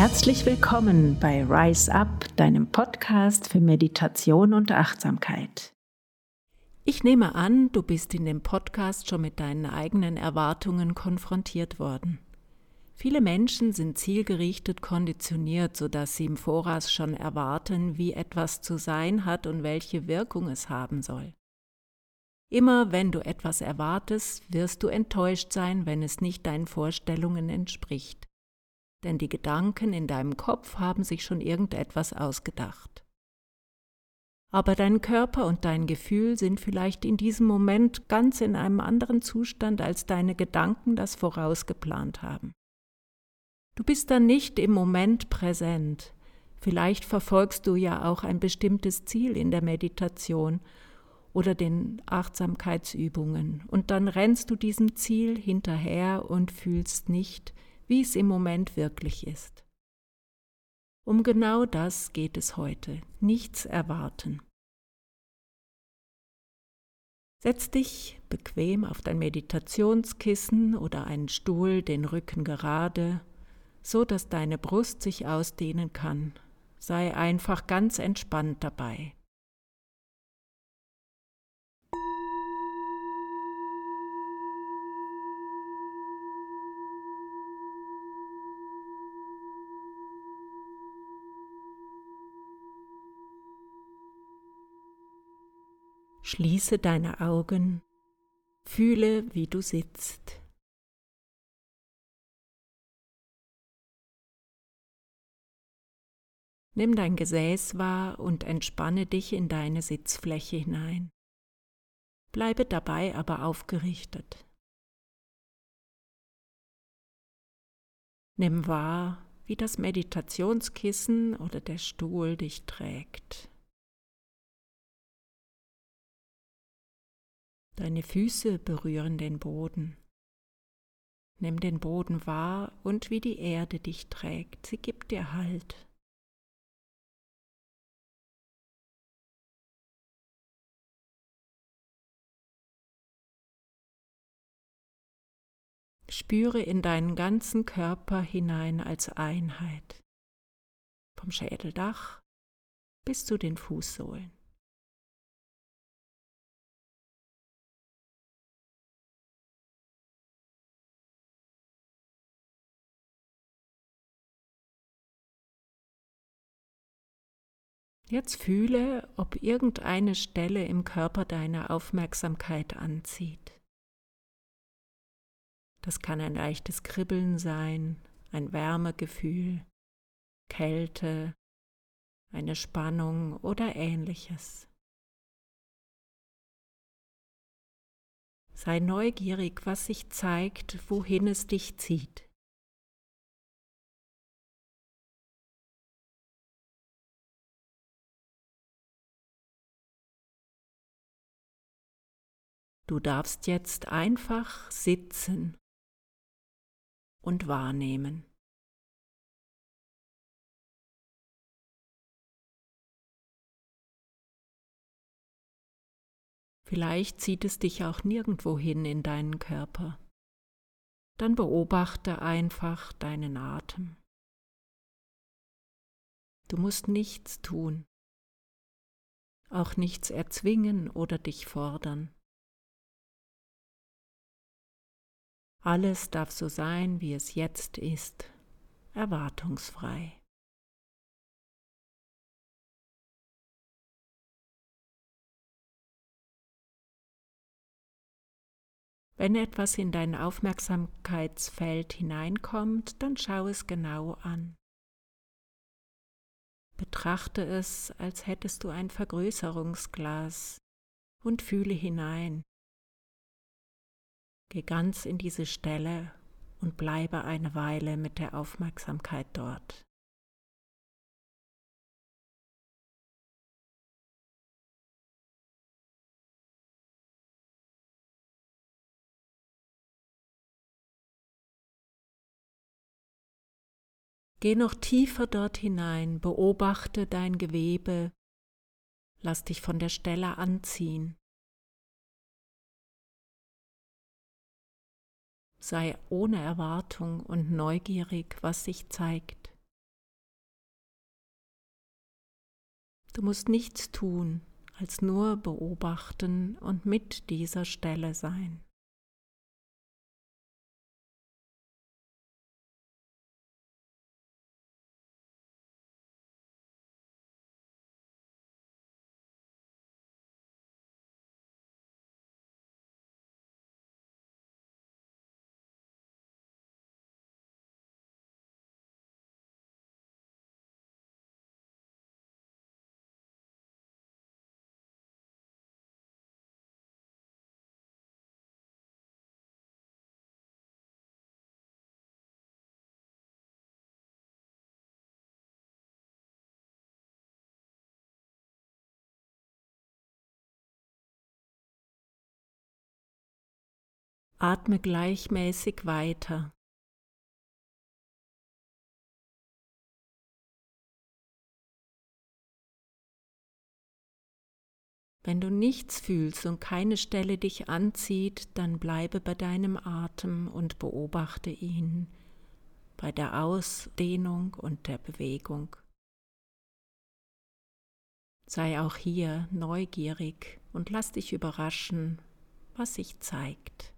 Herzlich willkommen bei Rise Up, deinem Podcast für Meditation und Achtsamkeit. Ich nehme an, du bist in dem Podcast schon mit deinen eigenen Erwartungen konfrontiert worden. Viele Menschen sind zielgerichtet konditioniert, sodass sie im Voraus schon erwarten, wie etwas zu sein hat und welche Wirkung es haben soll. Immer wenn du etwas erwartest, wirst du enttäuscht sein, wenn es nicht deinen Vorstellungen entspricht. Denn die Gedanken in deinem Kopf haben sich schon irgendetwas ausgedacht. Aber dein Körper und dein Gefühl sind vielleicht in diesem Moment ganz in einem anderen Zustand, als deine Gedanken das vorausgeplant haben. Du bist dann nicht im Moment präsent. Vielleicht verfolgst du ja auch ein bestimmtes Ziel in der Meditation oder den Achtsamkeitsübungen. Und dann rennst du diesem Ziel hinterher und fühlst nicht, wie es im Moment wirklich ist. Um genau das geht es heute, nichts erwarten. Setz dich bequem auf dein Meditationskissen oder einen Stuhl, den Rücken gerade, so dass deine Brust sich ausdehnen kann. Sei einfach ganz entspannt dabei. Schließe deine Augen, fühle, wie du sitzt. Nimm dein Gesäß wahr und entspanne dich in deine Sitzfläche hinein. Bleibe dabei aber aufgerichtet. Nimm wahr, wie das Meditationskissen oder der Stuhl dich trägt. Deine Füße berühren den Boden. Nimm den Boden wahr und wie die Erde dich trägt, sie gibt dir Halt. Spüre in deinen ganzen Körper hinein als Einheit, vom Schädeldach bis zu den Fußsohlen. Jetzt fühle, ob irgendeine Stelle im Körper deine Aufmerksamkeit anzieht. Das kann ein leichtes Kribbeln sein, ein Wärmegefühl, Kälte, eine Spannung oder ähnliches. Sei neugierig, was sich zeigt, wohin es dich zieht. Du darfst jetzt einfach sitzen und wahrnehmen. Vielleicht zieht es dich auch nirgendwohin in deinen Körper. Dann beobachte einfach deinen Atem. Du musst nichts tun, auch nichts erzwingen oder dich fordern. Alles darf so sein, wie es jetzt ist, erwartungsfrei. Wenn etwas in dein Aufmerksamkeitsfeld hineinkommt, dann schau es genau an. Betrachte es, als hättest du ein Vergrößerungsglas und fühle hinein. Geh ganz in diese Stelle und bleibe eine Weile mit der Aufmerksamkeit dort. Geh noch tiefer dort hinein, beobachte dein Gewebe, lass dich von der Stelle anziehen. sei ohne Erwartung und neugierig, was sich zeigt. Du musst nichts tun, als nur beobachten und mit dieser Stelle sein. Atme gleichmäßig weiter. Wenn du nichts fühlst und keine Stelle dich anzieht, dann bleibe bei deinem Atem und beobachte ihn bei der Ausdehnung und der Bewegung. Sei auch hier neugierig und lass dich überraschen, was sich zeigt.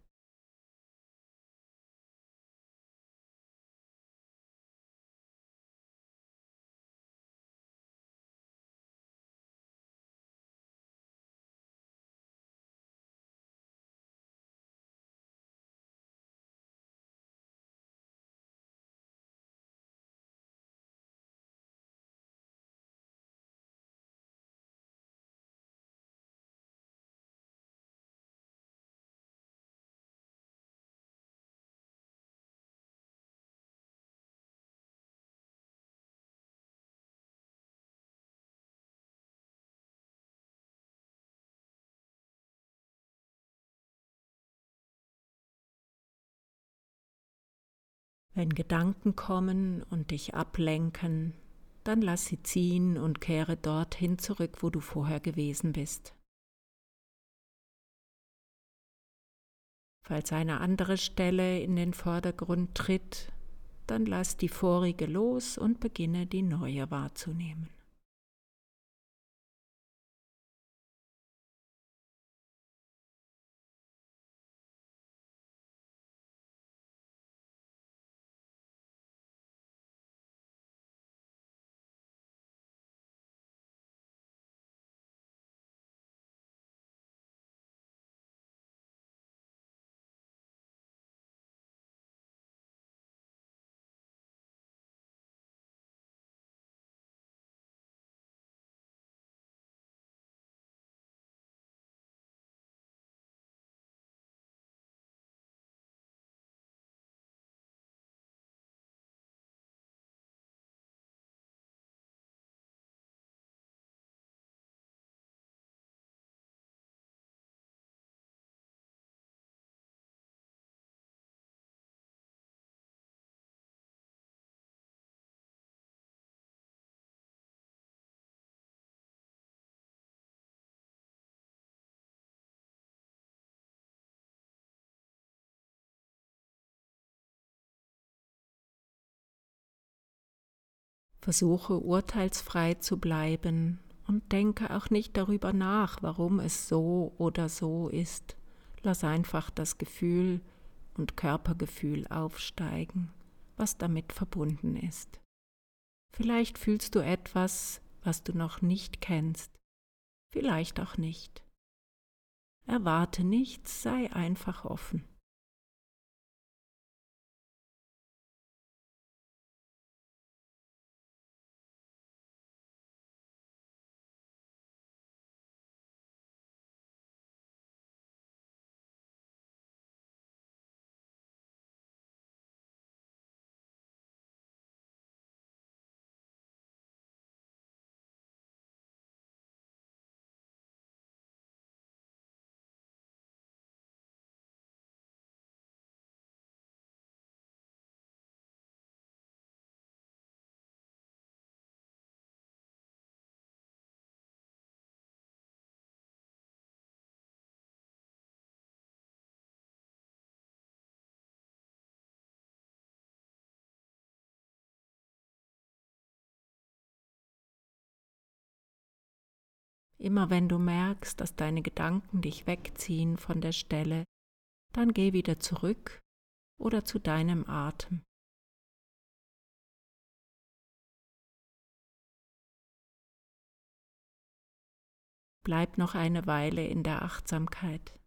Wenn Gedanken kommen und dich ablenken, dann lass sie ziehen und kehre dorthin zurück, wo du vorher gewesen bist. Falls eine andere Stelle in den Vordergrund tritt, dann lass die vorige los und beginne die neue wahrzunehmen. Versuche urteilsfrei zu bleiben und denke auch nicht darüber nach, warum es so oder so ist. Lass einfach das Gefühl und Körpergefühl aufsteigen, was damit verbunden ist. Vielleicht fühlst du etwas, was du noch nicht kennst, vielleicht auch nicht. Erwarte nichts, sei einfach offen. Immer wenn du merkst, dass deine Gedanken dich wegziehen von der Stelle, dann geh wieder zurück oder zu deinem Atem. Bleib noch eine Weile in der Achtsamkeit.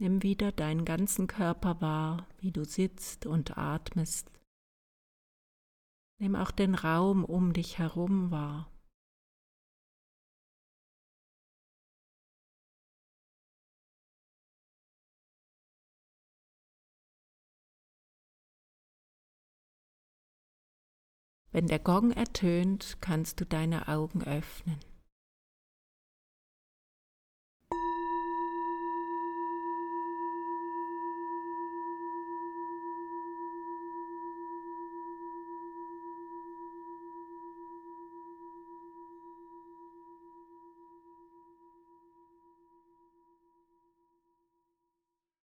Nimm wieder deinen ganzen Körper wahr, wie du sitzt und atmest. Nimm auch den Raum um dich herum wahr. Wenn der Gong ertönt, kannst du deine Augen öffnen.